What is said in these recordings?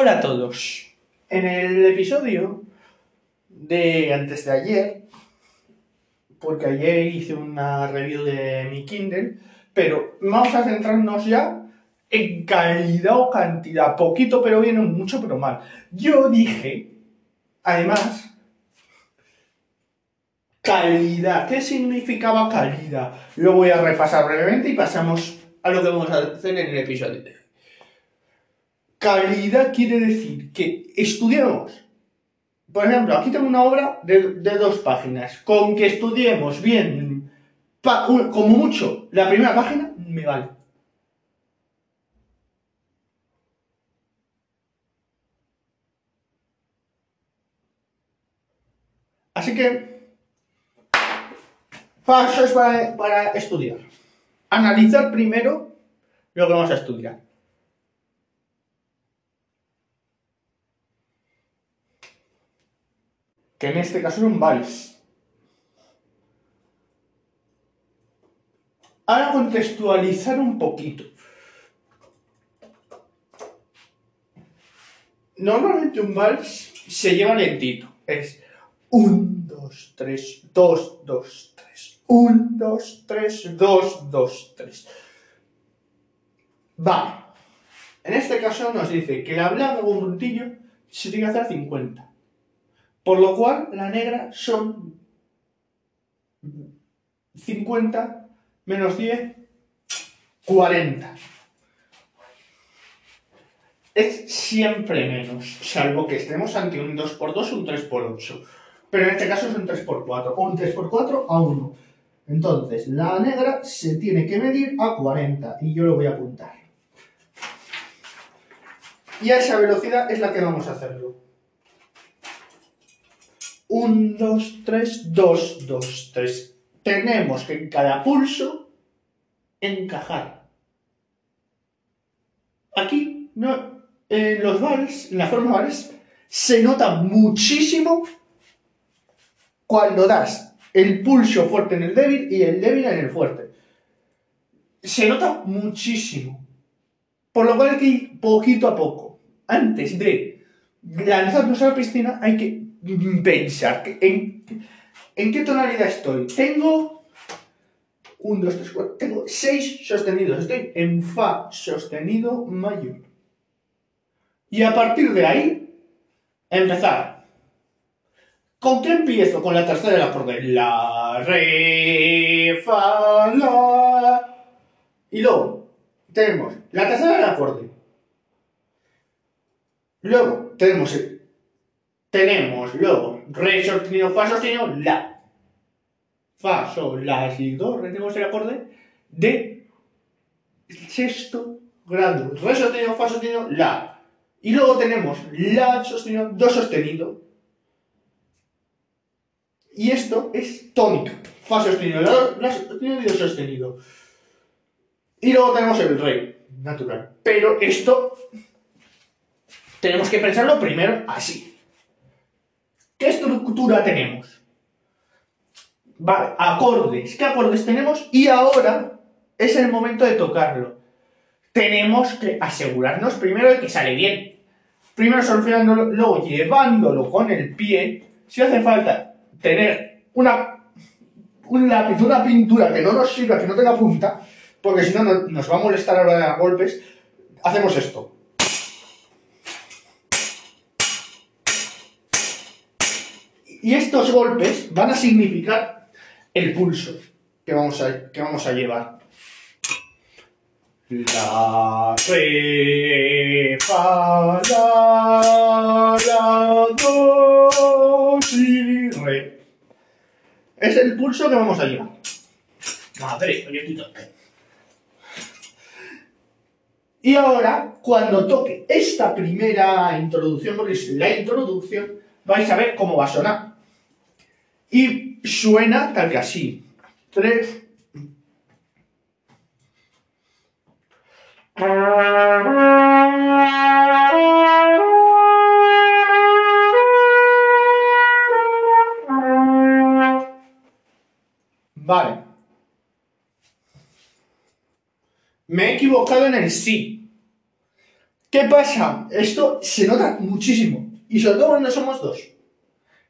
Hola a todos. En el episodio de antes de ayer, porque ayer hice una review de mi Kindle, pero vamos a centrarnos ya en calidad o cantidad. Poquito pero bien, mucho pero mal. Yo dije, además, calidad. ¿Qué significaba calidad? Lo voy a repasar brevemente y pasamos a lo que vamos a hacer en el episodio. Calidad quiere decir que estudiamos. Por ejemplo, aquí tengo una obra de, dos páginas. Con que estudiemos bien, como mucho, la primera página, me vale. Así que, pasos para, para estudiar. Analizar primero lo que vamos a estudiar. Que en este caso es un vals. Ahora contextualizar un poquito. Normalmente un vals se lleva lentito. Es 1, 2, 3, 2, 2, 3. 1, 2, 3, 2, 2, 3. Vale. En este caso nos dice que la blanca con puntillo se tiene que hacer 50. Por lo cual, la negra son 50 menos 10, 40. Es siempre menos, salvo que estemos ante un 2x2 o un 3x8. Pero en este caso es un 3x4 o un 3x4 a 1. Entonces, la negra se tiene que medir a 40 y yo lo voy a apuntar. Y a esa velocidad es la que vamos a hacerlo. 1, 2, 3, 2, 2, 3. Tenemos que en cada pulso encajar. Aquí, no, en los vals, en la forma vals, se nota muchísimo cuando das el pulso fuerte en el débil y el débil en el fuerte. Se nota muchísimo. Por lo cual hay que ir poquito a poco. Antes de lanzarnos a la piscina hay que pensar en, en qué tonalidad estoy. Tengo 1, 2, 3, 4, tengo 6 sostenidos. Estoy en Fa sostenido mayor. Y a partir de ahí, empezar. ¿Con qué empiezo? Con la tercera del acorde. La, re, fa, la. Y luego tenemos la tercera del acorde. Luego tenemos el tenemos luego re sostenido, fa sostenido, la. Fa, sol, la, si, do, tenemos el acorde de sexto grado. Re sostenido, fa sostenido, la. Y luego tenemos la sostenido, do sostenido. Y esto es tónica. Fa sostenido, la, la sostenido y do sostenido. Y luego tenemos el re, natural. Pero esto tenemos que pensarlo primero así. ¿Qué estructura tenemos? Vale, acordes. ¿Qué acordes tenemos? Y ahora es el momento de tocarlo. Tenemos que asegurarnos primero de que sale bien. Primero solfeándolo, luego llevándolo con el pie. Si hace falta tener una, un lápiz, una pintura que no nos sirva, que no tenga punta, porque si no nos va a molestar a la hora de dar golpes, hacemos esto. Y estos golpes van a significar el pulso que vamos a, que vamos a llevar. La, re, fa, la, la, do, si, re. Es el pulso que vamos a llevar. Madre, oye, Y ahora, cuando toque esta primera introducción, porque es la introducción, vais a ver cómo va a sonar. Y suena tal que así. Tres. Vale. Me he equivocado en el sí. ¿Qué pasa? Esto se nota muchísimo. Y sobre todo cuando somos dos.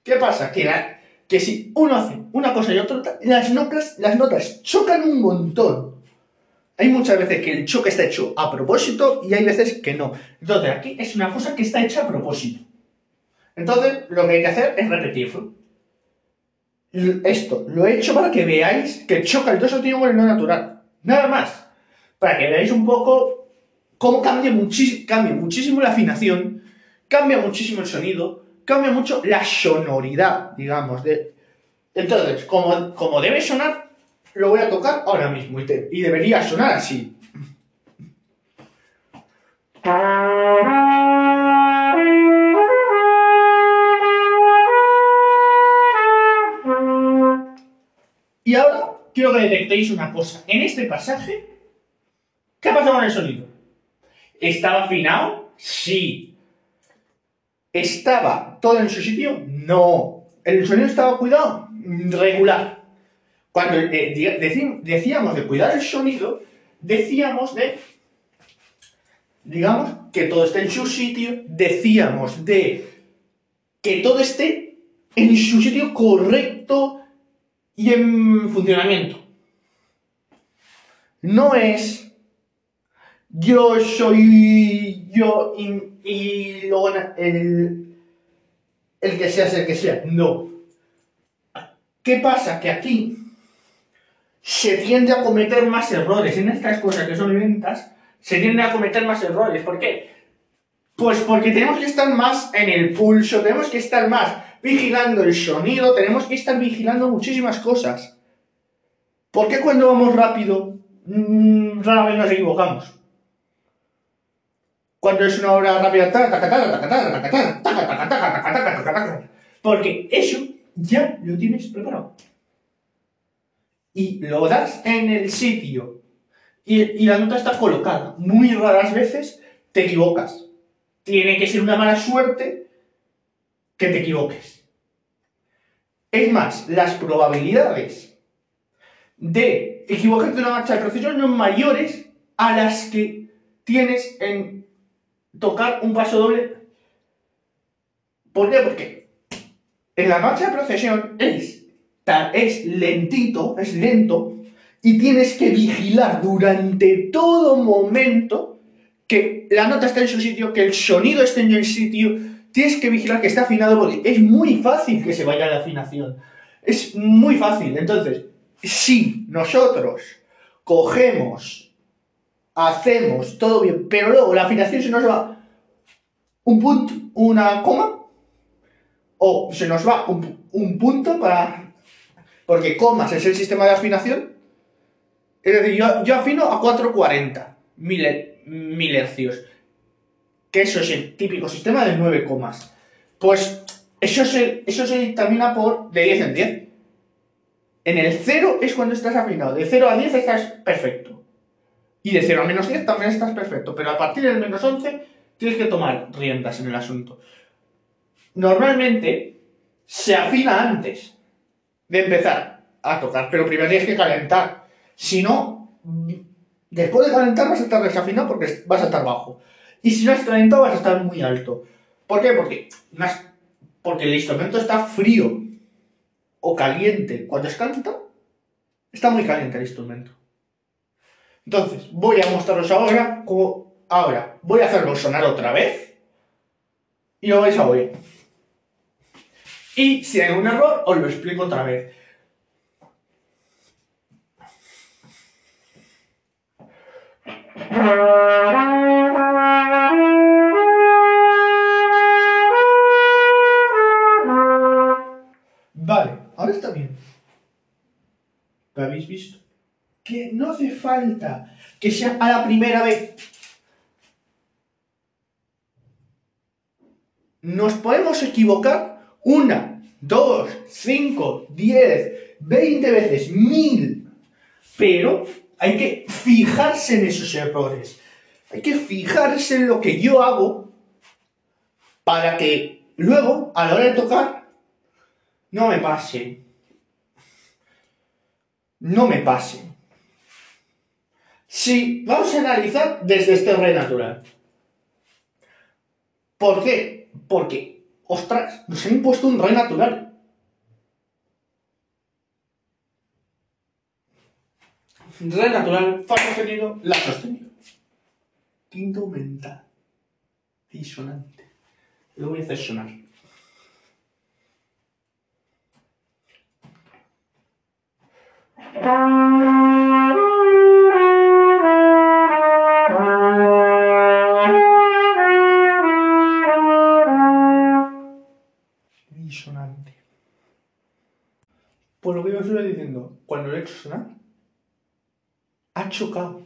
¿Qué pasa? Que, que si uno hace una cosa y otro, las notas, las notas chocan un montón. Hay muchas veces que el choque está hecho a propósito y hay veces que no. Entonces, aquí es una cosa que está hecha a propósito. Entonces, lo que hay que hacer es repetirlo. Esto lo he hecho para que veáis que choca el do sostenido con el natural. Nada más. Para que veáis un poco cómo cambia, cambia muchísimo la afinación, cambia muchísimo el sonido, cambia mucho la sonoridad, digamos. De... Entonces, como, como debe sonar, lo voy a tocar ahora mismo y, y debería sonar así. Y ahora quiero que detectéis una cosa. En este pasaje, ¿qué ha pasado con el sonido? ¿Estaba afinado? Sí. ¿Estaba todo en su sitio? No. ¿El sonido estaba cuidado? Regular. Cuando eh, decíamos de cuidar el sonido, decíamos de, digamos, que todo esté en su sitio, decíamos de que todo esté en su sitio correcto y en funcionamiento. No es yo soy yo y, luego el, el que sea el que sea. No. ¿Qué pasa? Que aquí se tiende a cometer más errores. En estas cosas que son lentas, se tiende a cometer más errores. ¿Por qué? Pues porque tenemos que estar más en el pulso, tenemos que estar más vigilando el sonido, tenemos que estar vigilando muchísimas cosas. ¿Por qué cuando vamos rápido mm, rara vez nos equivocamos? Cuando es una obra rápida, porque eso ya lo tienes preparado. Y lo das en el sitio. Y, y la nota está colocada. Muy raras veces te equivocas. Tiene que ser una mala suerte que te equivoques. Es más, las probabilidades de equivocarte en una marcha de procesión son mayores a las que tienes en tocar un paso doble. ¿Por qué? Porque en la marcha de procesión es, es lentito, es lento, y tienes que vigilar durante todo momento que la nota esté en su sitio, que el sonido esté en el sitio, tienes que vigilar que esté afinado porque es muy fácil que se vaya la afinación. Es muy fácil. Entonces, si nosotros cogemos, hacemos todo bien, pero luego la afinación se nos va un punto, una coma, o se nos va un, punto para... Porque comas es el sistema de afinación. Es decir, yo, afino a 440 mil, hercios. Que eso es el típico sistema de 9 comas. Pues eso se, eso se dictamina por de 10 en 10. En el 0 es cuando estás afinado. De 0 a 10 estás perfecto. Y de 0 a menos 10 también estás perfecto. Pero a partir del menos 11 tienes que tomar riendas en el asunto normalmente se afina antes de empezar a tocar, pero primero tienes que calentar. Si no, después de calentar vas a estar desafinado porque vas a estar bajo. Y si no has calentado vas a estar muy alto. ¿Por qué? Porque, porque el instrumento está frío o caliente. Cuando es está muy caliente el instrumento. Entonces, voy a mostraros ahora cómo... Ahora, voy a hacerlo sonar otra vez y lo vais a oír. Y si hay un error, os lo explico otra vez. Vale, ahora está bien. ¿Lo habéis visto? Que no hace falta que sea a la primera vez. Nos podemos equivocar una, dos, cinco, diez, veinte veces, mil. Pero hay que fijarse en esos errores. Hay que fijarse en lo que yo hago para que luego, a la hora de tocar, no me pase. No me pase. Si vamos a analizar desde este re natural. ¿Por qué? Porque, ostras, nos han impuesto un re natural. Re natural, fa sostenido, la sostenido. Quinto mental. Disonante. Lo voy a hacer sonar. Estoy diciendo, cuando sonar, ha chocado.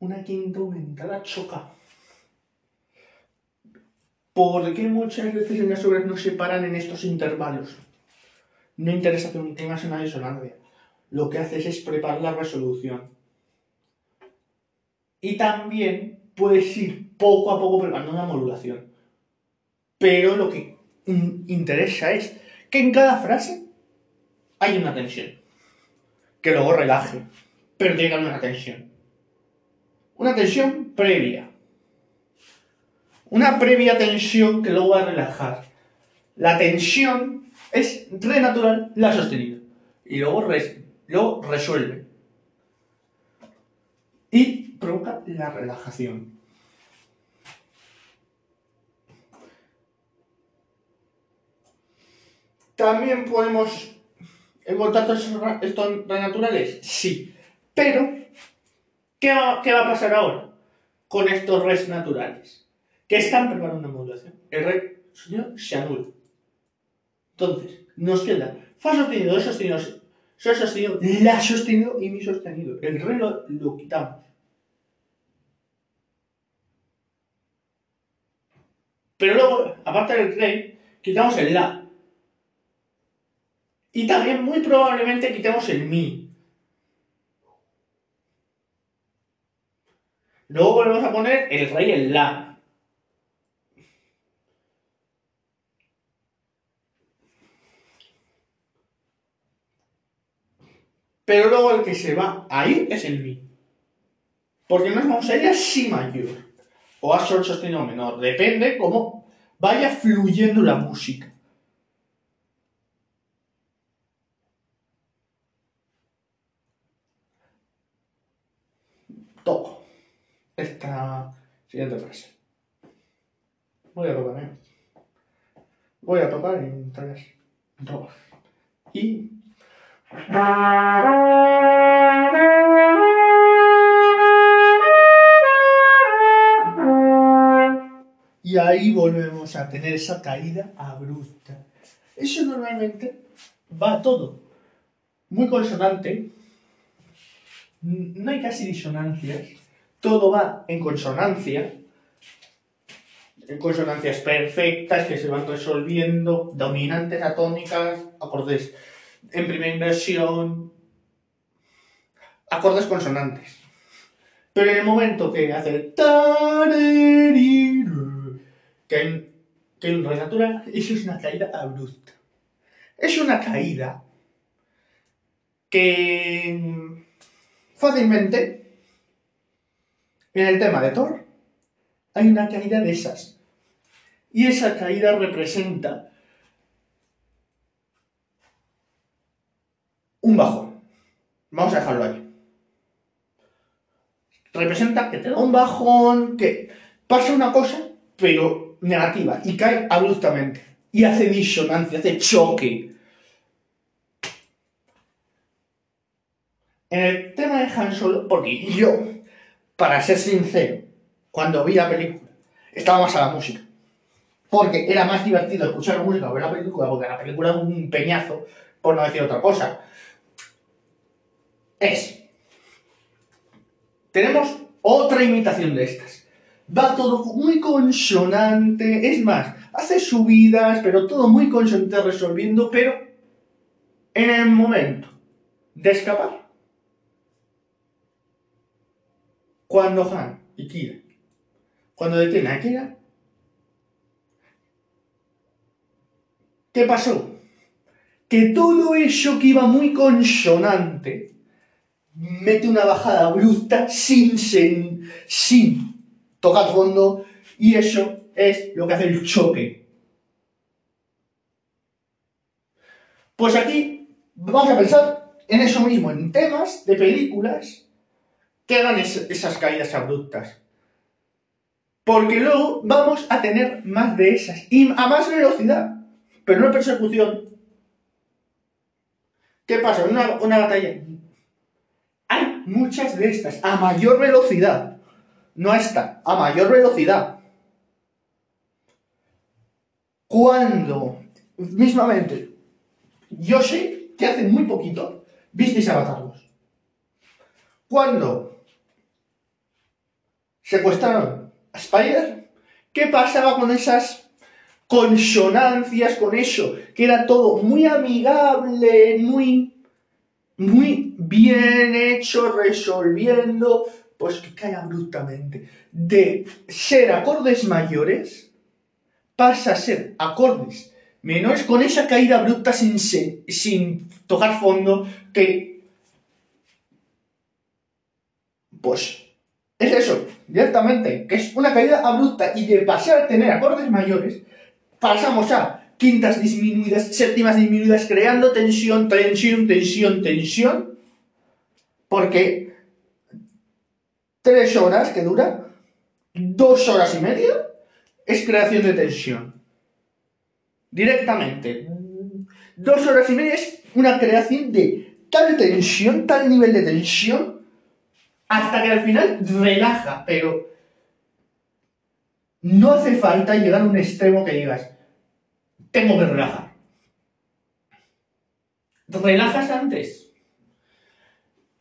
Una quinta aumental ha chocado. ¿Por qué muchas veces las obras no se paran en estos intervalos? No interesa que tengas una disonancia. Lo que haces es preparar la resolución. Y también puedes ir poco a poco preparando una modulación. Pero lo que interesa es que en cada frase hay una tensión. Que luego relaje. Pero tiene que una tensión. Una tensión previa. Una previa tensión que luego va a relajar. La tensión es re natural, la sostenido. Y luego, res- luego resuelve. Y provoca la relajación. También podemos estos ra- estos renaturales. Sí. Pero, ¿qué va, a pasar ahora con estos res naturales? Que están preparando una modulación. El re sostenido se anula. Entonces, nos queda fa sostenido, do sostenido, sol sostenido, la sostenido y mi sostenido. El re lo, quitamos. Pero luego, aparte del re, quitamos el la. Y también muy probablemente quitemos el mi. Luego volvemos a poner el re y el la. Pero luego el que se va ahí es el mi. Porque nos vamos a ir a si mayor. O a sol sostenido menor. Depende cómo vaya fluyendo la música. Toco. Esta siguiente frase. Voy a tocar, ¿eh? Voy a tocar en 3, 2 y Y ahí volvemos a tener esa caída abrupta. Eso normalmente va todo muy consonante. No hay casi disonancias. Todo va en consonancia. En consonancias perfectas que se van resolviendo. Dominantes atónicas, acordes en primera inversión. Acordes consonantes. Pero en el momento que hace que hay, que re natural, eso es una caída abrupta. Es una caída que fácilmente en el tema de Thor hay una caída de esas. Y esa caída representa un bajón. Vamos a dejarlo ahí representa que te da un bajón, que pasa una cosa, pero negativa, y cae abruptamente, y hace disonancia, hace choque. En el tema de Han Solo, porque yo, para ser sincero, cuando vi la película, estaba más a la música. Porque era más divertido escuchar la música que ver la película, porque la película es un peñazo, por no decir otra cosa. Es tenemos otra imitación de estas. Va todo muy consonante, es más, hace subidas, pero todo muy consonante resolviendo, pero en el momento de escapar, cuando Han y Kira, cuando detiene a Kira, ¿qué pasó? Que todo eso que iba muy consonante, mete una bajada abrupta sin, sen- sin tocar fondo, Y eso es lo que hace el choque. Pues aquí vamos a pensar en eso mismo, en temas de películas que hagan esas caídas abruptas. Porque luego vamos a tener más de esas. Y a más velocidad. Pero no persecución. ¿Qué pasa? Una, una batalla. Hay muchas de estas. A mayor velocidad. No esta. A mayor velocidad. Cuando, mismamente, yo sé que hace muy poquito visteis a. Cuando secuestraron a Spider, ¿qué pasaba con esas consonancias, con eso? Que era todo muy amigable, muy, muy bien hecho, resolviendo, pues que cae abruptamente. De ser acordes mayores, pasa a ser acordes menores con esa caída abrupta sin, sin tocar fondo que... Pues es eso, directamente, que es una caída abrupta y de pasar a tener acordes mayores, pasamos a quintas disminuidas, séptimas disminuidas, creando tensión, tensión, tensión, tensión, porque tres horas que dura, dos horas y media, es creación de tensión. Directamente. Dos horas y media es una creación de tal tensión, tal nivel de tensión, hasta que al final relaja, pero no hace falta llegar a un extremo que digas, tengo que relajar. Relajas antes.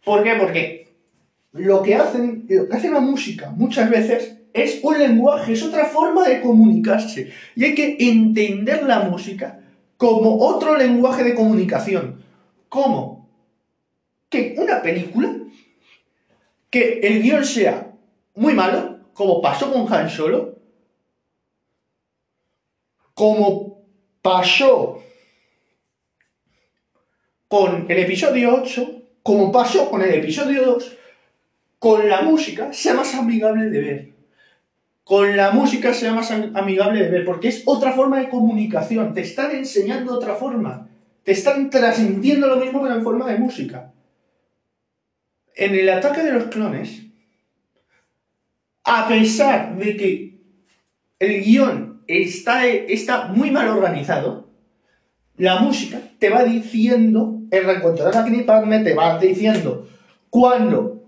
¿Por qué? Porque lo que hacen, lo que hace la música muchas veces es un lenguaje, es otra forma de comunicarse. Y hay que entender la música como otro lenguaje de comunicación. ¿Cómo? Que una película, que el guion sea muy malo, como pasó con Han Solo, como pasó con el episodio 8, como pasó con el episodio 2, con la música sea más amigable de ver con la música sea más amigable de ver, porque es otra forma de comunicación, te están enseñando otra forma, te están transmitiendo lo mismo pero en forma de música. En el ataque de los clones, a pesar de que el guion está, está muy mal organizado, la música te va diciendo, el reencuentro de la te va diciendo cuándo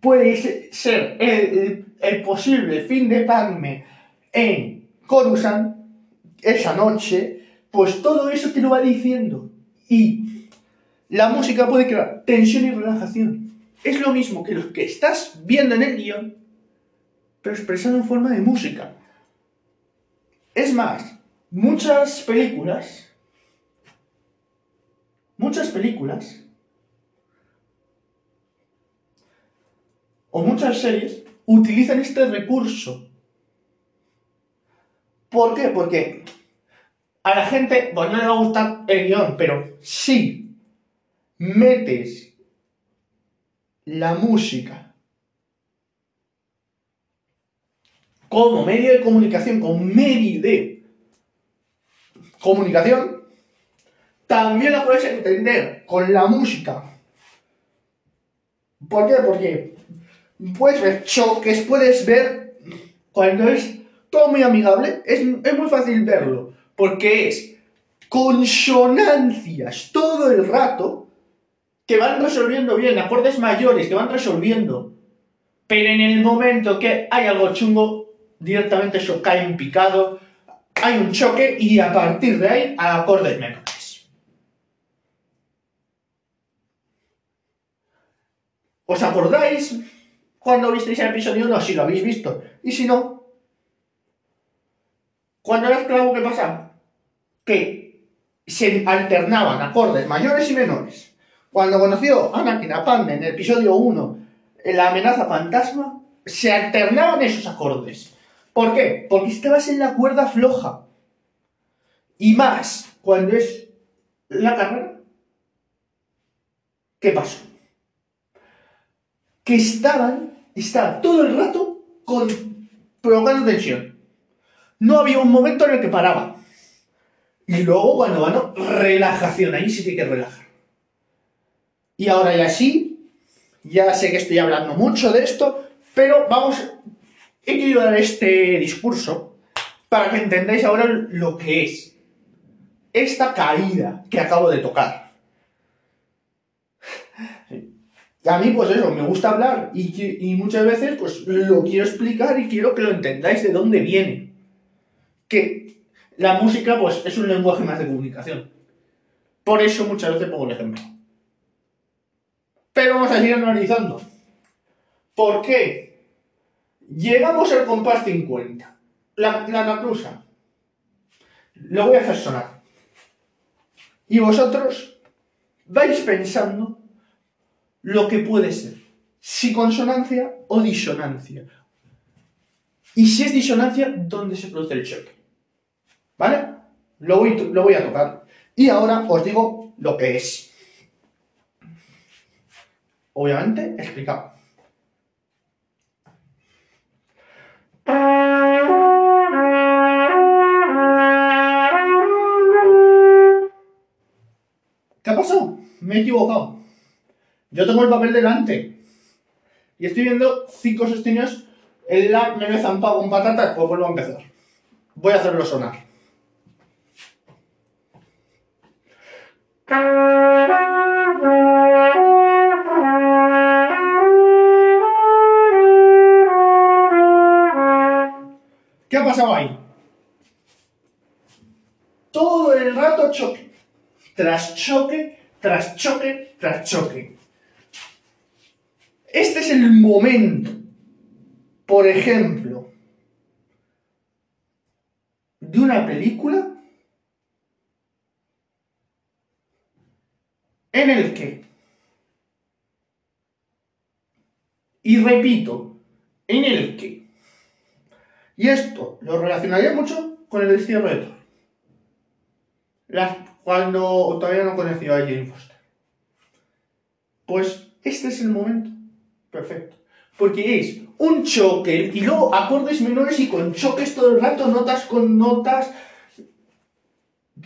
puede ser el el posible fin de Padme en Coruscant esa noche, pues todo eso te lo va diciendo. Y la música puede crear tensión y relajación. Es lo mismo que lo que estás viendo en el guion, pero expresado en forma de música. Es más, muchas películas, muchas películas, o muchas series utilizan este recurso. ¿Por qué? Porque a la gente pues no le va a gustar el guion, pero si metes la música como medio de comunicación, como medio de comunicación, también la puedes entender con la música. ¿Por qué? Porque puedes ver choques, puedes ver cuando es todo muy amigable, es, muy fácil verlo, porque es consonancias todo el rato que van resolviendo bien, acordes mayores que van resolviendo, pero en el momento que hay algo chungo, directamente eso cae en picado, hay un choque y a partir de ahí acordes menores. ¿Os acordáis cuando visteis el episodio 1, si lo habéis visto. Y si no, cuando era esclavo, ¿qué pasa? Que se alternaban acordes mayores y menores. Cuando conoció a Anakin a Padme en el episodio 1, en la amenaza fantasma, se alternaban esos acordes. ¿Por qué? Porque estabas en la cuerda floja. Y más, cuando es la carrera, ¿qué pasó? Que estaban está todo el rato con provocando tensión. No había un momento en el que paraba. Y luego cuando ganó, relajación, ahí sí que que relajar. Y ahora ya sí, ya sé que estoy hablando mucho de esto, pero vamos, he querido dar este discurso para que entendáis ahora lo que es esta caída que acabo de tocar. A mí, pues eso, me gusta hablar y, muchas veces, pues lo quiero explicar y quiero que lo entendáis de dónde viene. Que la música, pues es un lenguaje más de comunicación. Por eso muchas veces pongo el ejemplo. Pero vamos a seguir analizando. ¿Por qué? Llegamos al compás 50. La, la. Lo voy a hacer sonar. Y vosotros vais pensando lo que puede ser. Si consonancia o disonancia. Y si es disonancia, ¿dónde se produce el choque? ¿Vale? Lo voy, lo voy a tocar. Y ahora os digo lo que es. Obviamente, explicado. ¿Qué ha pasado? Me he equivocado. Yo tengo el papel delante. Y estoy viendo cinco sostenidos en la me lo zampado con patatas, pues vuelvo a empezar. Voy a hacerlo sonar. Pasado ahí? Todo el rato choque tras choque, tras choque, tras choque. Este es el momento, por ejemplo, de una película en el que, y repito, en el que, y esto lo relacionaría mucho con el destierro de Thor. Las cuando todavía no conocía a Jane Foster. Pues este es el momento perfecto. Porque es un choque y luego acordes menores y con choques todo el rato, notas con notas.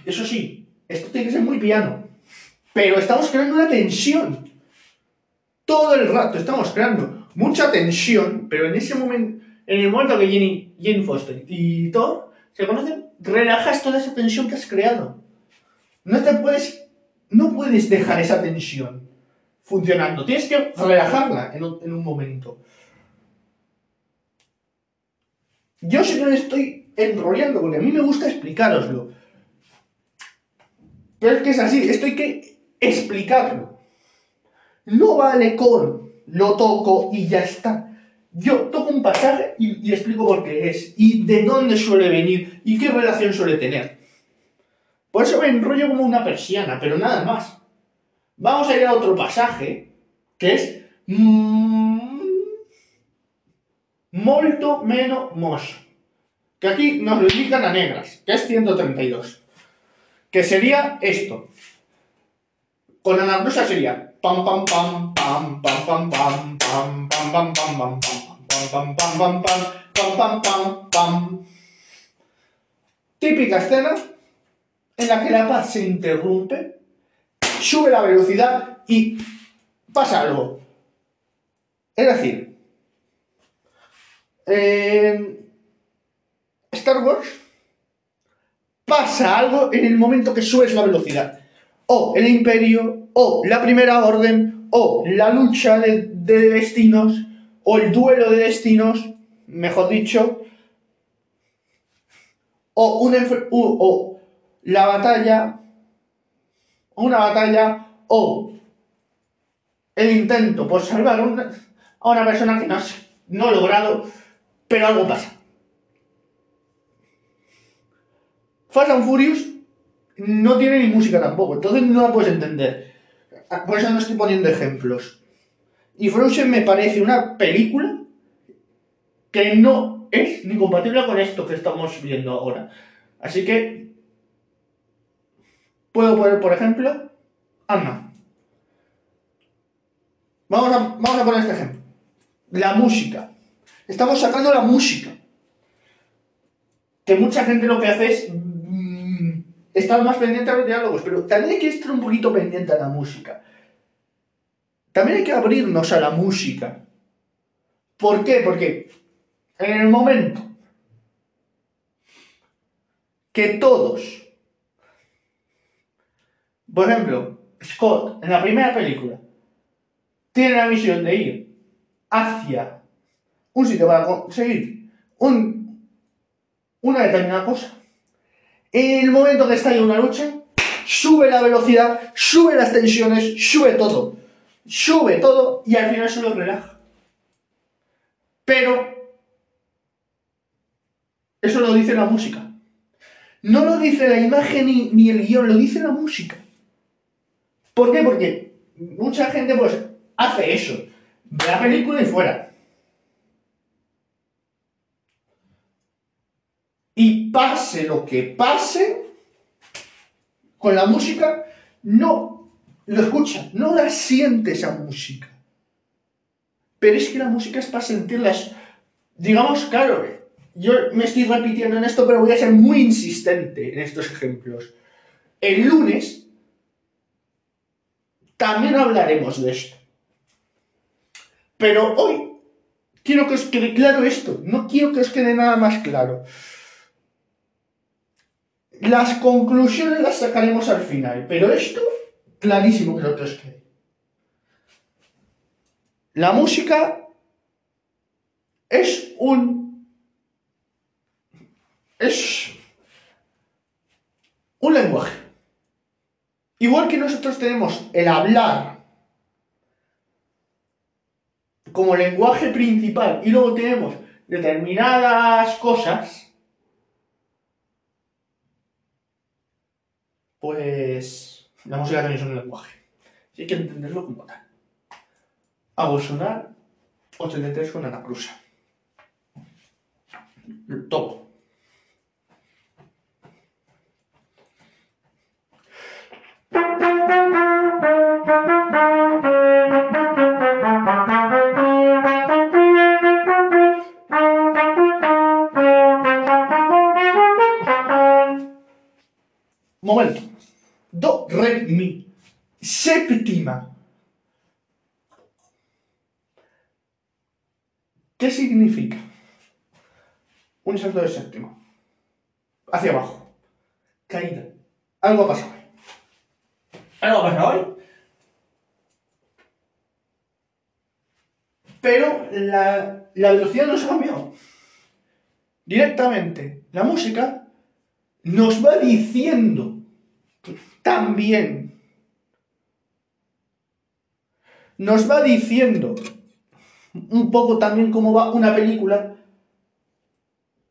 Eso sí, esto tiene que ser muy piano. Pero estamos creando una tensión. Todo el rato estamos creando mucha tensión, pero en ese momento, en el momento que Jenny, Jane Foster y Thor se conocen, relajas toda esa tensión que has creado. No te puedes, no puedes dejar esa tensión funcionando. Tienes que relajarla en un, momento. Yo que me estoy enrollando porque a mí me gusta explicaroslo. Pero es que es así, esto hay que explicarlo. No vale con lo toco y ya está. Yo toco un pasaje y, explico por qué es, y de dónde suele venir, y qué relación suele tener. Por eso me enrollo como una persiana, pero nada más. Vamos a ir a otro pasaje, que es mm, molto meno que aquí nos lo indican a negras, que es 132, que sería esto. Con anacrusa sería pam pam pam pam pam pam pam pam pam pam pam pam Típica escena en la que la paz se interrumpe, sube la velocidad y pasa algo. Es decir, en Star Wars pasa algo en el momento que subes la velocidad. O el imperio, o la primera orden, o la lucha de destinos o el duelo de destinos, mejor dicho, o, o la batalla, una batalla o el intento por salvar a una persona que no, ha logrado, pero algo pasa. Fast and Furious no tiene ni música tampoco, entonces no la puedes entender. Por eso no estoy poniendo ejemplos. Y Frozen me parece una película que no es ni compatible con esto que estamos viendo ahora. Así que Puedo poner, por ejemplo, Anna. Vamos a, vamos a poner este ejemplo. La música. Estamos sacando la música. que mucha gente lo que hace es mm, estar más pendiente a los diálogos, pero también hay que estar un poquito pendiente a la música. También hay que abrirnos a la música. ¿Por qué? Porque en el momento que todos, por ejemplo, Scott, en la primera película, tiene la misión de ir hacia un sitio para conseguir un, una determinada cosa. En el momento que está en una lucha, sube la velocidad, sube las tensiones, sube todo. Sube todo y al final se lo relaja. Pero eso lo dice la música. No lo dice la imagen ni, ni el guion, lo dice la música. ¿Por qué? Porque mucha gente pues hace eso. Ve la película y fuera. Y pase lo que pase, con la música, no lo escucha, no la siente esa música. Pero es que la música es para sentirlas. Digamos, claro, yo me estoy repitiendo en esto, pero voy a ser muy insistente en estos ejemplos. El lunes también hablaremos de esto. Pero hoy quiero que os quede claro esto, no quiero que os quede nada más claro. Las conclusiones las sacaremos al final, pero esto, clarísimo que lo que os quede. La música es un... es un lenguaje. Igual que nosotros tenemos el hablar como lenguaje principal y luego tenemos determinadas cosas, pues la música también es un lenguaje. Y hay que entenderlo como tal. Hago sonar 83 con Ana Cruza. Todo. Mi. Séptima. ¿Qué significa? Un salto de séptima. Hacia abajo. Caída. Algo ha pasado. ¿Algo ha pasado hoy? Pero la, la velocidad no se ha cambiado. Directamente. La música nos va diciendo también, nos va diciendo un poco también cómo va una película,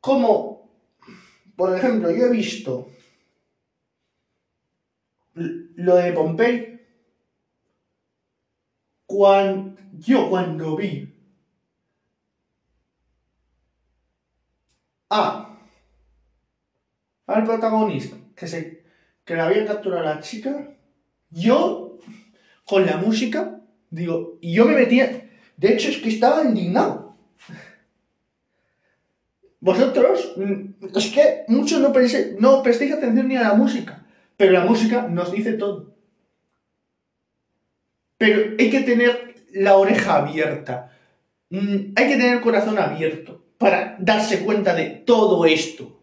como, por ejemplo, yo he visto lo de Pompey, cuando, yo cuando vi a al protagonista, que, se, que le habían capturado a la chica, yo, con la música, digo, y yo me metía, de hecho es que estaba indignado. Vosotros, mm, es que muchos no, pensé, no prestéis atención ni a la música, pero la música nos dice todo. Pero hay que tener la oreja abierta, mm, hay que tener el corazón abierto para darse cuenta de todo esto.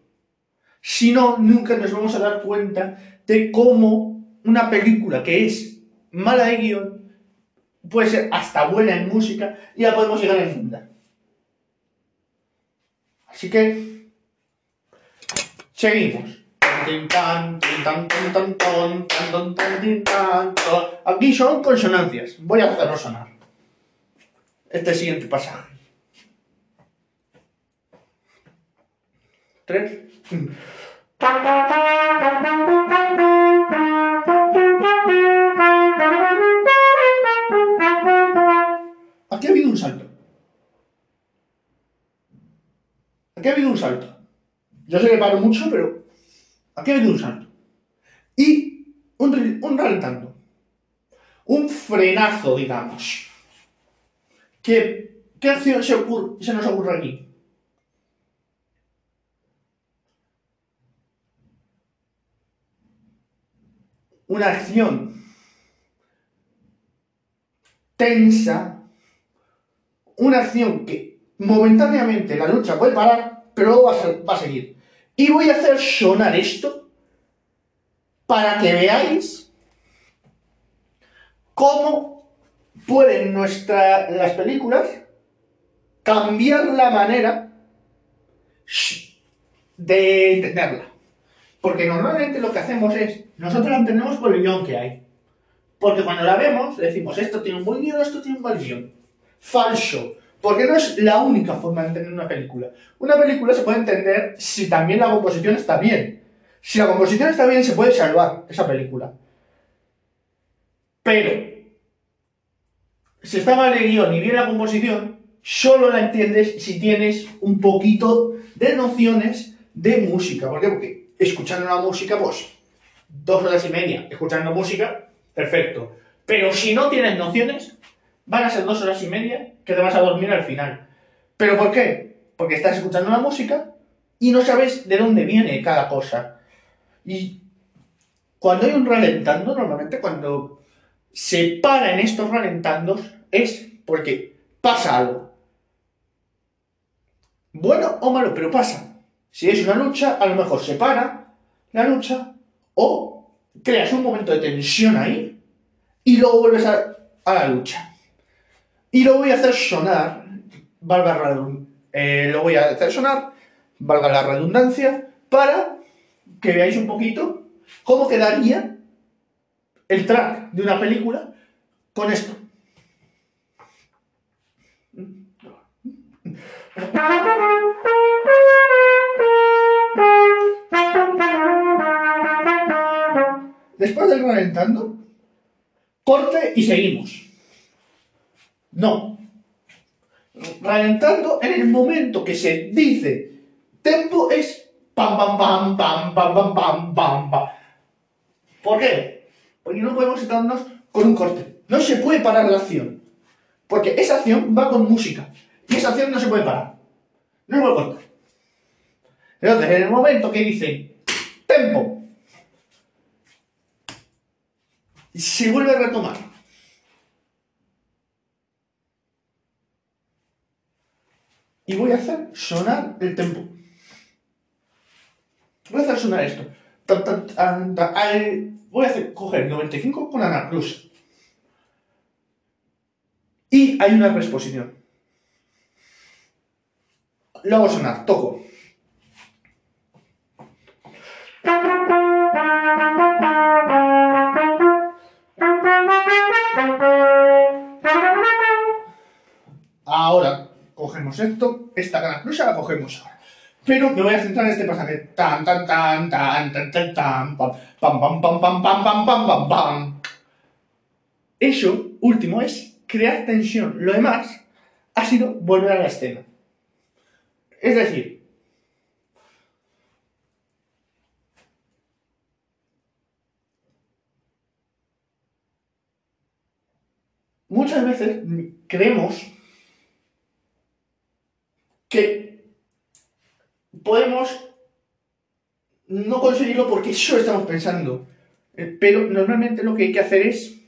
Si no, nunca nos vamos a dar cuenta de cómo una película que es mala de guion puede ser hasta buena en música y la podemos llegar a entender. Así que seguimos. Aquí son consonancias. Voy a hacerlo sonar. Este siguiente pasaje. Tres. Aquí ha habido un salto. Aquí ha habido un salto. Yo sé que paro mucho, pero aquí ha habido un salto. Y un, un raltando. Un frenazo, digamos. ¿Qué, qué acción se, ocurre, se nos ocurre aquí? Una acción tensa, una acción que momentáneamente la lucha puede parar, pero luego va a, seguir. Y voy a hacer sonar esto para que veáis cómo pueden nuestra, las películas cambiar la manera de entenderla. Porque normalmente lo que hacemos es, nosotros entendemos por el guion que hay. Porque cuando la vemos, decimos, esto tiene un buen guion, esto tiene un mal guion. Falso. Porque no es la única forma de entender una película. Una película se puede entender si también la composición está bien. Si la composición está bien, se puede salvar esa película. Pero, si está mal el guion y bien la composición, solo la entiendes si tienes un poquito de nociones de música. ¿Por qué? Porque escuchando la música, pues, dos horas y media escuchando música, perfecto. Pero si no tienes nociones, van a ser dos horas y media que te vas a dormir al final. ¿Pero por qué? Porque estás escuchando la música y no sabes de dónde viene cada cosa. Y cuando hay un ralentando, normalmente cuando se paran estos ralentandos es porque pasa algo. Bueno o malo, pero pasa. Si es una lucha, a lo mejor se para la lucha o creas un momento de tensión ahí y luego vuelves a, la lucha. Y lo voy a hacer sonar, valga la, eh, lo voy a hacer sonar, valga la redundancia, para que veáis un poquito cómo quedaría el track de una película con esto. Después del ralentando, corte y seguimos. No. Ralentando en el momento que se dice tempo es pam pam pam pam pam pam pam pam pam. ¿Por qué? Porque no podemos sentarnos con un corte. No se puede parar la acción. Porque esa acción va con música. Y esa acción no se puede parar. No se puede cortar. Entonces, en el momento que dice tempo, se vuelve a retomar. Y voy a hacer sonar el tempo. Voy a hacer sonar esto. Voy a hacer coger 95 con Ana Cruz. Y hay una reexposición. Lo hago sonar, toco. Cogemos esto, esta gran cruz la cogemos ahora. Pero me voy a centrar en este pasaje. Tan, tan, tan, tan, tan, tan, tan, pam, pam, pam, pam, pam, pam, pam, pam, pam, pam. Eso último es crear tensión. Lo demás ha sido volver a la escena. Es decir, muchas veces creemos que podemos no conseguirlo porque eso estamos pensando. Eh, pero normalmente lo que hay que hacer es,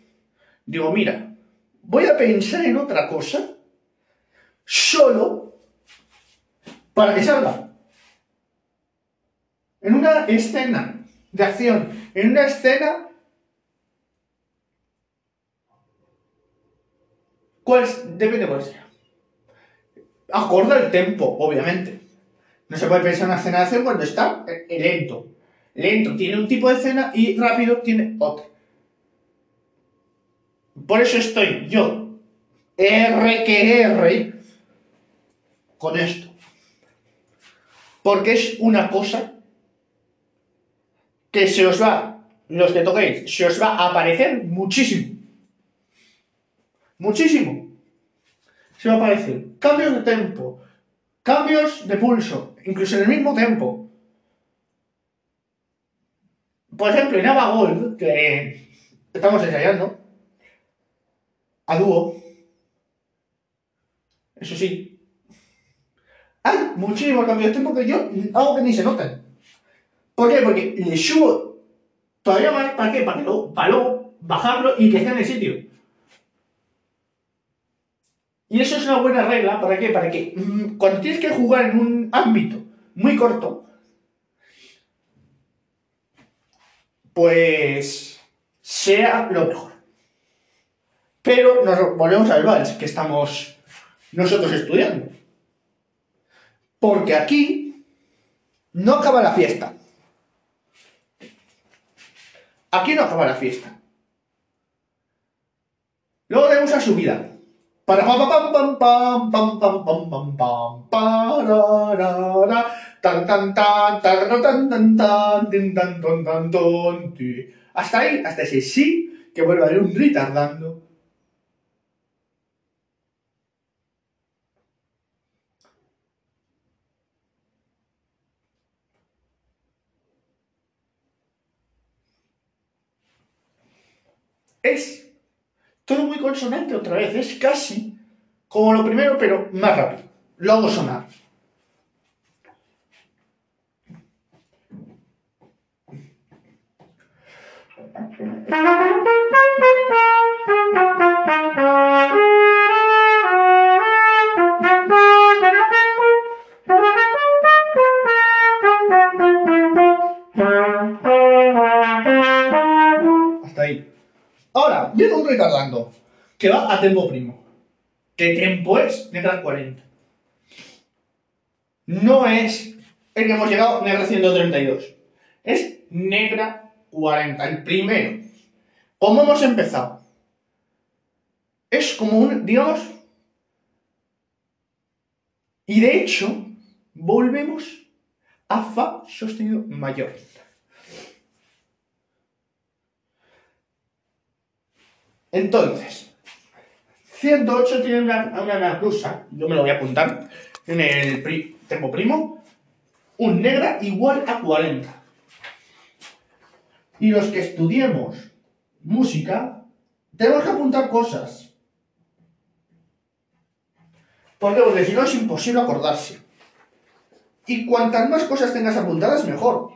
digo, mira, voy a pensar en otra cosa solo para que salga. En una escena de acción, en una escena... ¿Cuál? Depende de cuál sea. Acorda el tempo, obviamente. No se puede pensar en una escena de acción cuando está eh, lento. Lento tiene un tipo de escena y rápido tiene otro. Por eso estoy yo, R que R, con esto. Porque es una cosa que se os va, los que toquéis, se os va a aparecer muchísimo. Muchísimo. Se va a aparecer. Cambios de tempo, cambios de pulso, incluso en el mismo tempo. Por ejemplo, en Ava Gold, que estamos ensayando, a dúo, eso sí, hay muchísimos cambios de tiempo que yo hago que ni se noten. ¿Por qué? Porque le subo Todavía más, ¿para qué? Para, que luego, para luego bajarlo y que esté en el sitio. Y eso es una buena regla, ¿para qué? Para que mm, cuando tienes que jugar en un ámbito muy corto, pues sea lo mejor. Pero nos volvemos al vals que estamos nosotros estudiando. Porque aquí no acaba la fiesta. Aquí no acaba la fiesta. Luego tenemos la subida. Para pam pam pam pam pam pam pam pam pararara, tan tan tan tan tan tan tan tin, tan tan tan ton. Hasta ahí, hasta ese sí que vuelve a haber un retardando. Es todo muy consonante otra vez, es casi como lo primero, pero más rápido. Lo hago sonar. Retardando que va a tempo primo. ¿Qué tempo es? Negra 40. No es el que hemos llegado negra 132. Es negra 40, el primero. ¿Cómo hemos empezado? Es como un, digamos... Y de hecho, volvemos a Fa sostenido mayor. Entonces, 108 tiene una, una yo me lo voy a apuntar, en el tempo primo, un negra igual a 40. Y los que estudiemos música, tenemos que apuntar cosas. ¿Por qué? Porque si no es imposible acordarse. Y cuantas más cosas tengas apuntadas, mejor.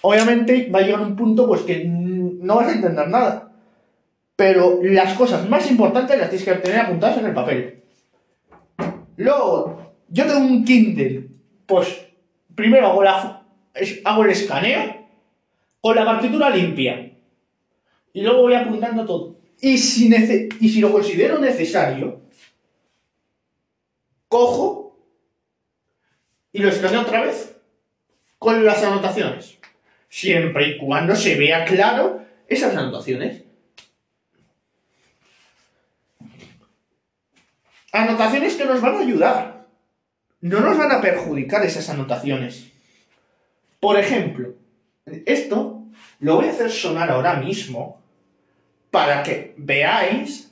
Obviamente va a llegar un punto pues que no vas a entender nada. Pero las cosas más importantes las tienes que tener apuntadas en el papel. Luego, yo tengo un Kindle. Pues primero hago, el escaneo con la partitura limpia. Y luego voy apuntando todo. Y si lo considero necesario, cojo y lo escaneo otra vez con las anotaciones. Siempre y cuando se vea claro esas anotaciones. Anotaciones que nos van a ayudar. No nos van a perjudicar esas anotaciones. Por ejemplo, esto lo voy a hacer sonar ahora mismo para que veáis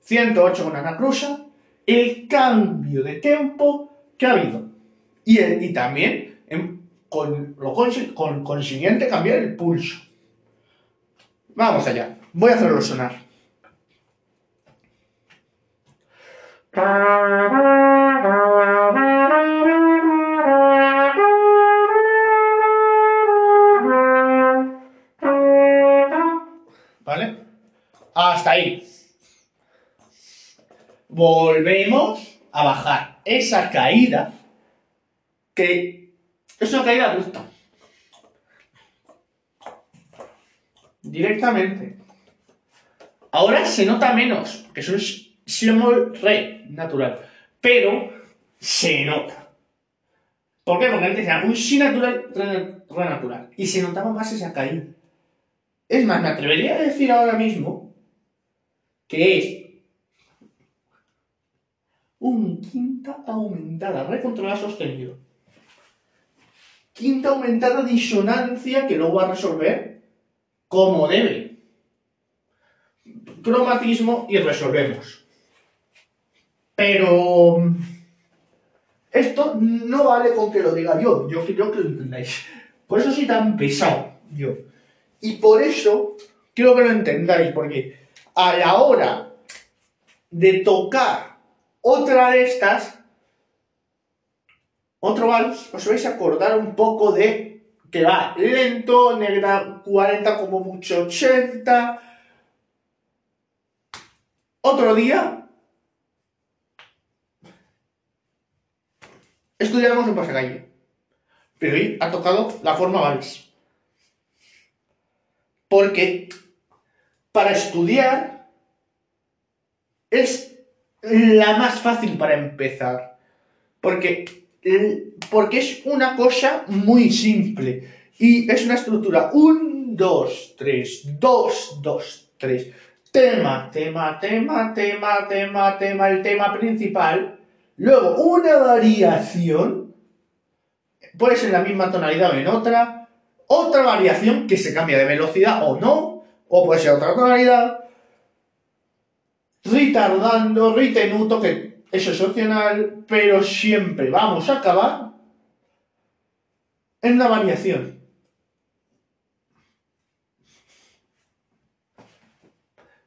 108 con Ana Cruza, el cambio de tempo que ha habido. Y, también en- con lo consi- con consiguiente cambiar el pulso. Vamos allá. Voy a hacerlo sonar. ¿Vale? Hasta ahí. Volvemos a bajar esa caída que es una caída abrupta. Directamente. Ahora se nota menos, que eso es si re natural. Pero se nota. ¿Por qué? Porque antes era un si natural, re, natural. Y se notaba más esa caída. Es más, me atrevería a decir ahora mismo que es un quinta aumentada, re controlada sostenido. Quinta aumentada disonancia que luego va a resolver como debe. Cromatismo y resolvemos. Pero esto no vale con que lo diga yo, yo quiero que lo entendáis. Por eso soy tan pesado yo. Y por eso quiero que lo entendáis, porque a la hora de tocar otra de estas, otro vals, os vais a acordar un poco de que va lento, negra 40 como mucho 80. Otro día estudiamos en pasacalle, pero hoy ha tocado la forma vals. Porque para estudiar es la más fácil para empezar. Porque porque es una cosa muy simple y es una estructura 1, 2, 3, 2, 2, 3. Tema, tema, tema, tema, tema, tema, el tema principal. Luego una variación, puede ser en la misma tonalidad o en otra. Otra variación que se cambia de velocidad o no, o puede ser otra tonalidad. Retardando, ritenuto, que eso es opcional, pero siempre vamos a acabar en la variación.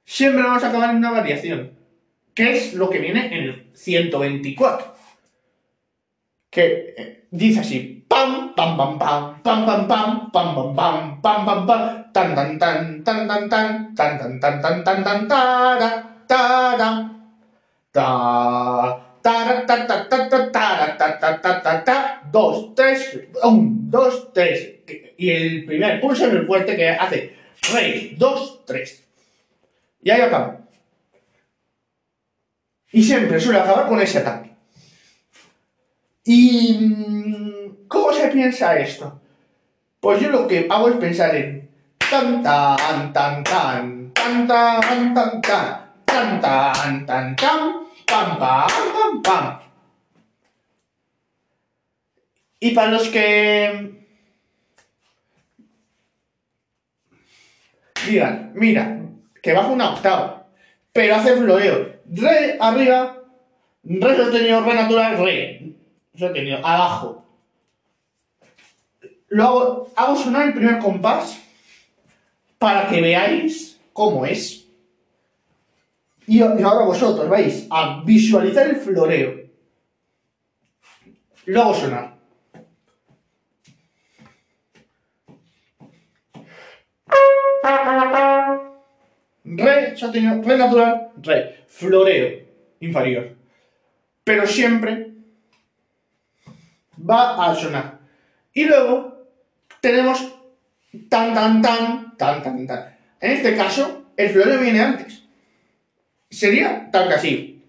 Siempre vamos a acabar en una variación, que es lo que viene en el 124, que eh, dice así, pam, pam, pam, pam, pam, pam, pam, pam, pam, pam, pam, pam, pam, tan, tan, tan, tan, tan, tan, tan, tan, tan, tan, tan, tan, tan, Ta, ta, ta, ta, ta, ta, ta, ta, ta, ta, ta, ta, dos, tres, un, dos, tres. Y el primer pulso es el fuerte que hace rey, dos, tres. Y ahí acaba. Y siempre suele acabar con ese ataque. ¿Y cómo se piensa esto? Pues yo lo que hago es pensar en tan tan tan tan tan tan tan tan tan, tan, tan, tan, pam, pam, pam, pam. Y para los que digan, mira, que baja una octava, pero hace floreo, re arriba, re sostenido, re natural, re sostenido, abajo. Luego hago sonar el primer compás para que veáis cómo es. Y, ahora vosotros vais a visualizar el floreo. Luego sonar. Re sostenido, re natural, re. Floreo inferior. Pero siempre va a sonar. Y luego tenemos tan, tan, tan, tan, tan, tan. En este caso, el floreo viene antes. Sería tal que así.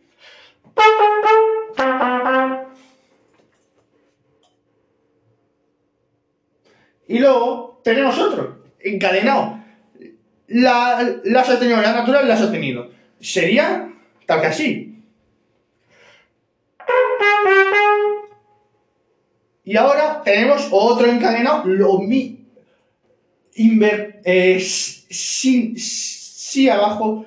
Y luego tenemos otro, encadenado. La, la sostenido, la natural la ha sostenido. Sería tal que así. Y ahora tenemos otro encadenado, lo mi. Inver, eh, si abajo,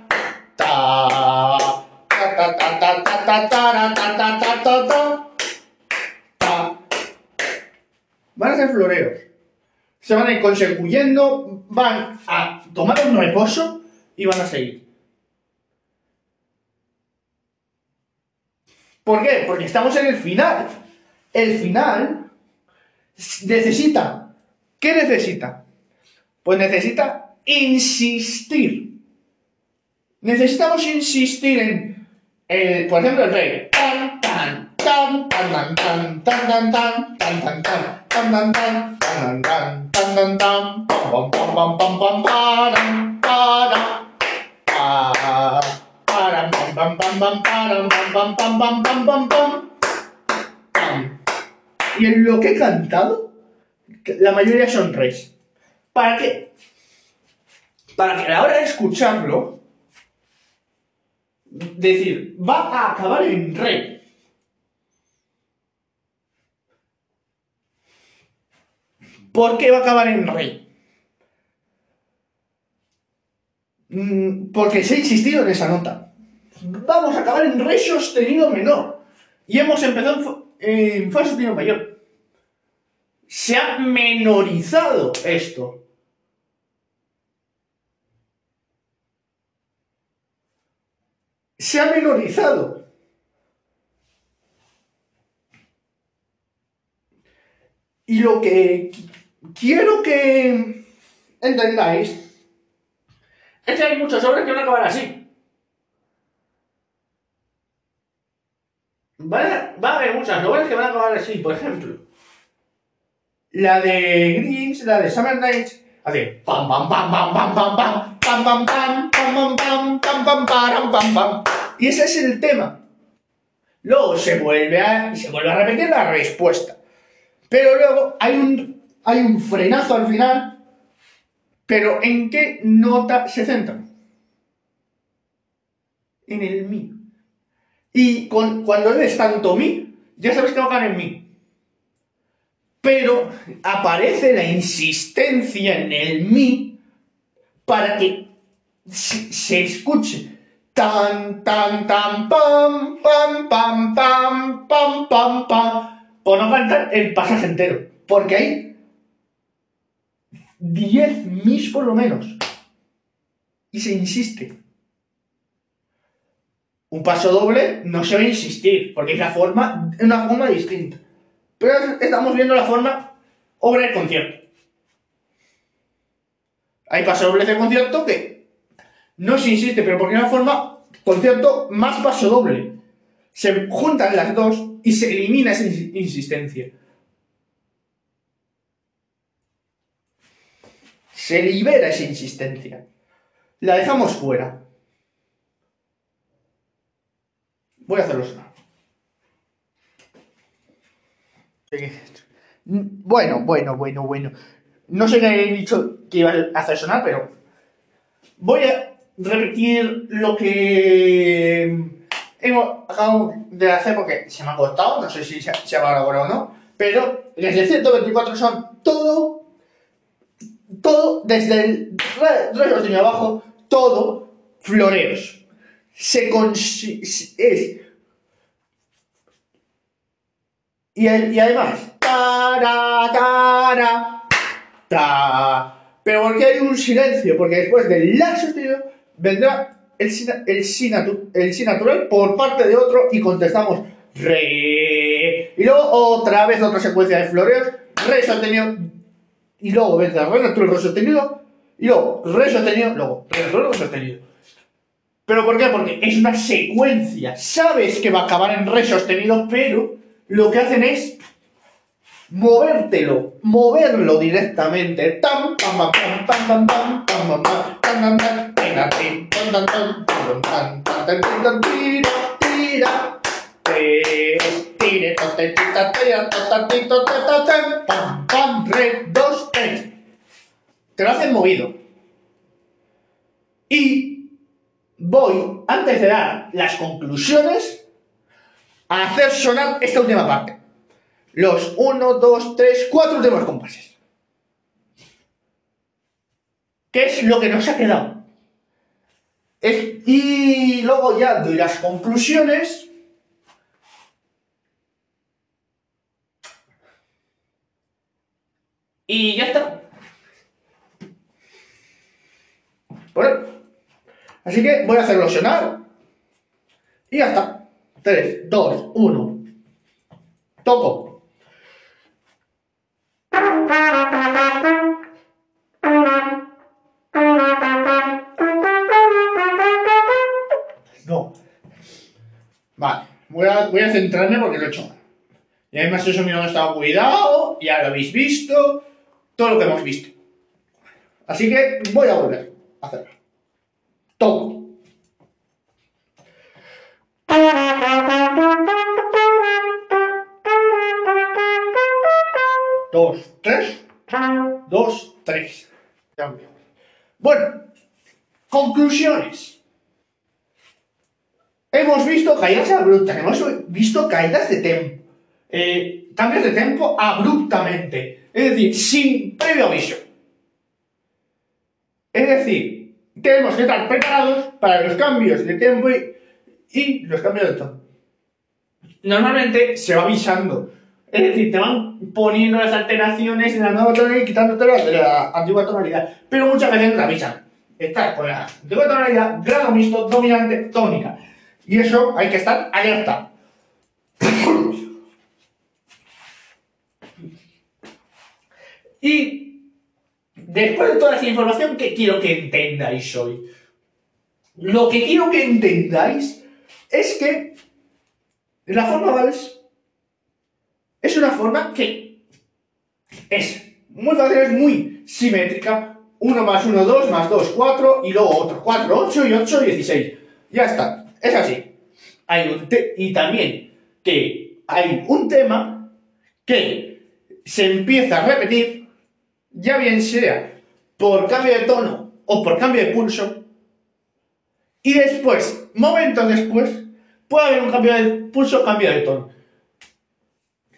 floreos. Se van a ir consecuyendo, van a tomar un reposo y van a seguir. ¿Por qué? Porque estamos en el final. El final necesita. ¿Qué necesita? Pues necesita insistir. Necesitamos insistir en, el, por ejemplo, el rey. Y en lo que he cantado, la mayoría son reyes. ¿Para qué? Para que a la hora de escucharlo, decir, va a acabar en re. ¿Por qué va a acabar en Re? Mm, Porque se ha insistido en esa nota. Vamos a acabar en Re sostenido menor. Y hemos empezado en, fa- en Fa sostenido mayor. Se ha menorizado esto. Se ha menorizado. Y lo que quiero que entendáis es que hay muchas obras que van a acabar así. Va a haber muchas obras que van a acabar así, por ejemplo. La de Greens, la de Summer Nights, hace pam pam pam pam pam pam pam pam pam pam pam pam pam pam pam pam pam y ese es el tema. Luego se vuelve a se vuelve a repetir la respuesta. Pero luego hay un hay un frenazo al final. Pero ¿en qué nota se centra? En el mi. Y con, cuando lees tanto mi, ya sabes que va a caer en mi. Pero aparece la insistencia en el mi para que se, se escuche tan, tan, tan, pam, pam, pam, pam, pam, pam, pam, por no cantar el pasaje entero. Porque hay 10 mis por lo menos. Y se insiste. Un paso doble no se va a insistir, porque es la forma, una forma distinta. Pero estamos viendo la forma obra de concierto. Hay paso doble de concierto que no se insiste, pero porque es una forma concierto más paso doble. Se juntan las dos y se elimina esa ins- insistencia. Se libera esa insistencia. La dejamos fuera. Voy a hacerlo sonar. Bueno, bueno, bueno, bueno. No sé qué he dicho que iba a hacer sonar, pero voy a repetir lo que hemos acabado de hacer porque se me ha cortado, no sé si se, se va a elaborar o no, pero desde 124 son todo, todo, desde el re sostenido abajo, todo floreos. Se es y, y además, tara, tara, ta. Pero ¿por qué hay un silencio? Porque después del la sostenido vendrá el si, el si natural por parte de otro y contestamos re. Y luego otra vez otra secuencia de floreos, re sostenido. Y luego vendrá re natural, re sostenido. Y luego re sostenido, luego re sostenido. ¿Pero por qué? Porque es una secuencia. Sabes que va a acabar en re sostenido, pero lo que hacen es movértelo, moverlo directamente. Tam, pam, pam, pam, pam, pam, pam, pam, pam, pam, pam, re, dos. Te lo hacen movido. Y voy, antes de dar las conclusiones, a hacer sonar esta última parte. Los 1, 2, 3, 4 últimos compases. ¿Qué es lo que nos ha quedado? Es- y luego ya doy las conclusiones. Y ya está. Bueno, así que voy a hacerlo sonar. Y ya está. 3, 2, 1. Toco. No. Vale. Voy a, voy a centrarme porque lo he hecho mal. Y además eso mío no estaba cuidado, ya lo habéis visto, todo lo que hemos visto. Así que voy a volver a hacerlo. Toco. Dos, tres. Dos, tres. Bueno, conclusiones. Hemos visto caídas abruptas, hemos visto caídas de tempo. Eh, cambios de tempo abruptamente. Es decir, sin previo aviso. Es decir, tenemos que estar preparados para los cambios de tempo y, y los cambios de tono. Normalmente se va avisando. Es decir, te van poniendo las alteraciones en la nueva tonalidad y quitándote las de la antigua tonalidad. Pero muchas veces no te avisan. Estás con la antigua tonalidad, grado mixto, dominante, tónica. Y eso hay que estar alerta. Y después de toda esa información, ¿qué quiero que entendáis hoy? Lo que quiero que entendáis es que la forma vals es una forma que es muy fácil, es muy simétrica. 1 más 1, 2, más 2, 4, y luego otro 4, 8 y 8, 16. Ya está, es así. Hay un y también que hay un tema que se empieza a repetir, ya bien sea por cambio de tono o por cambio de pulso, y después, momentos después, puede haber un cambio de pulso, cambio de tono.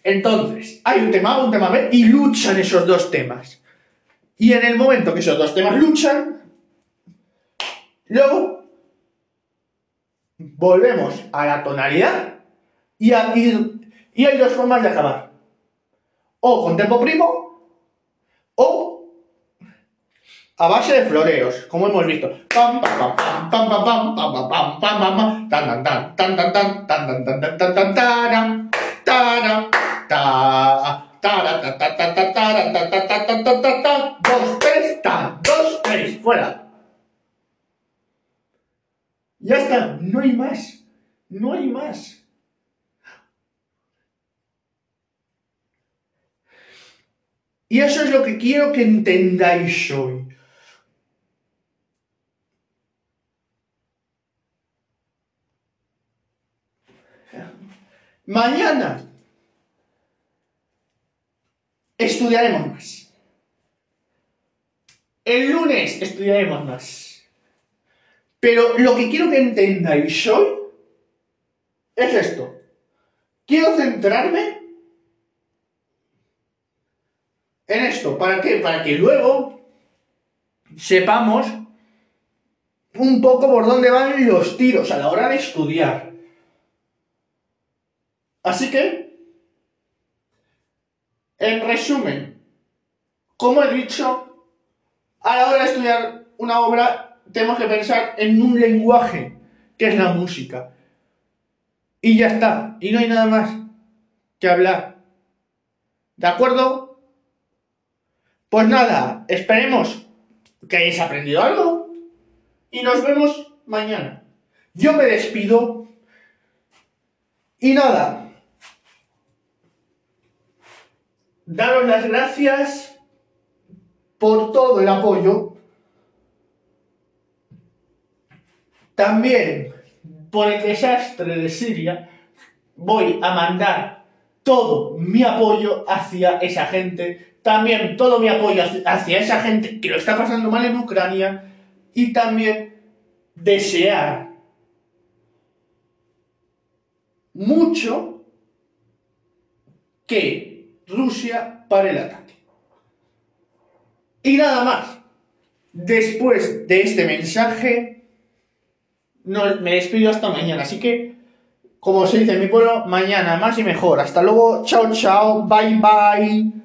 Entonces, hay un tema A, un tema B, y luchan esos dos temas. Y en el momento que esos dos temas luchan, luego volvemos a la tonalidad y, a, y hay dos formas de acabar. O con tempo primo, o a base de floreos, como hemos visto. Pam pam pam pam pam pam pam pam pam pam tan tan tan tan tan tan tan tan tan tan tan taram taram ta ta ta ta ta ta ta ta ta ta ta ta ta ta dos tres ta dos tres fuera ya está no hay más no hay más Y eso es lo que quiero que entendáis hoy. Mañana estudiaremos más. El lunes estudiaremos más. Pero lo que quiero que entendáis hoy es esto. Quiero centrarme en esto. ¿Para qué? Para que luego sepamos un poco por dónde van los tiros a la hora de estudiar. Así que, en resumen, como he dicho, a la hora de estudiar una obra tenemos que pensar en un lenguaje, que es la música. Y ya está, y no hay nada más que hablar. ¿De acuerdo? Pues nada, esperemos que hayáis aprendido algo y nos vemos mañana. Yo me despido y nada, daros las gracias por todo el apoyo. También por el desastre de Siria voy a mandar todo mi apoyo hacia esa gente. También todo mi apoyo hacia esa gente que lo está pasando mal en Ucrania. Y también desear mucho que Rusia para el ataque. Y nada más. Después de este mensaje, no, me despido hasta mañana. Así que, como se dice en mi pueblo, mañana más y mejor. Hasta luego. Chao, chao. Bye, bye.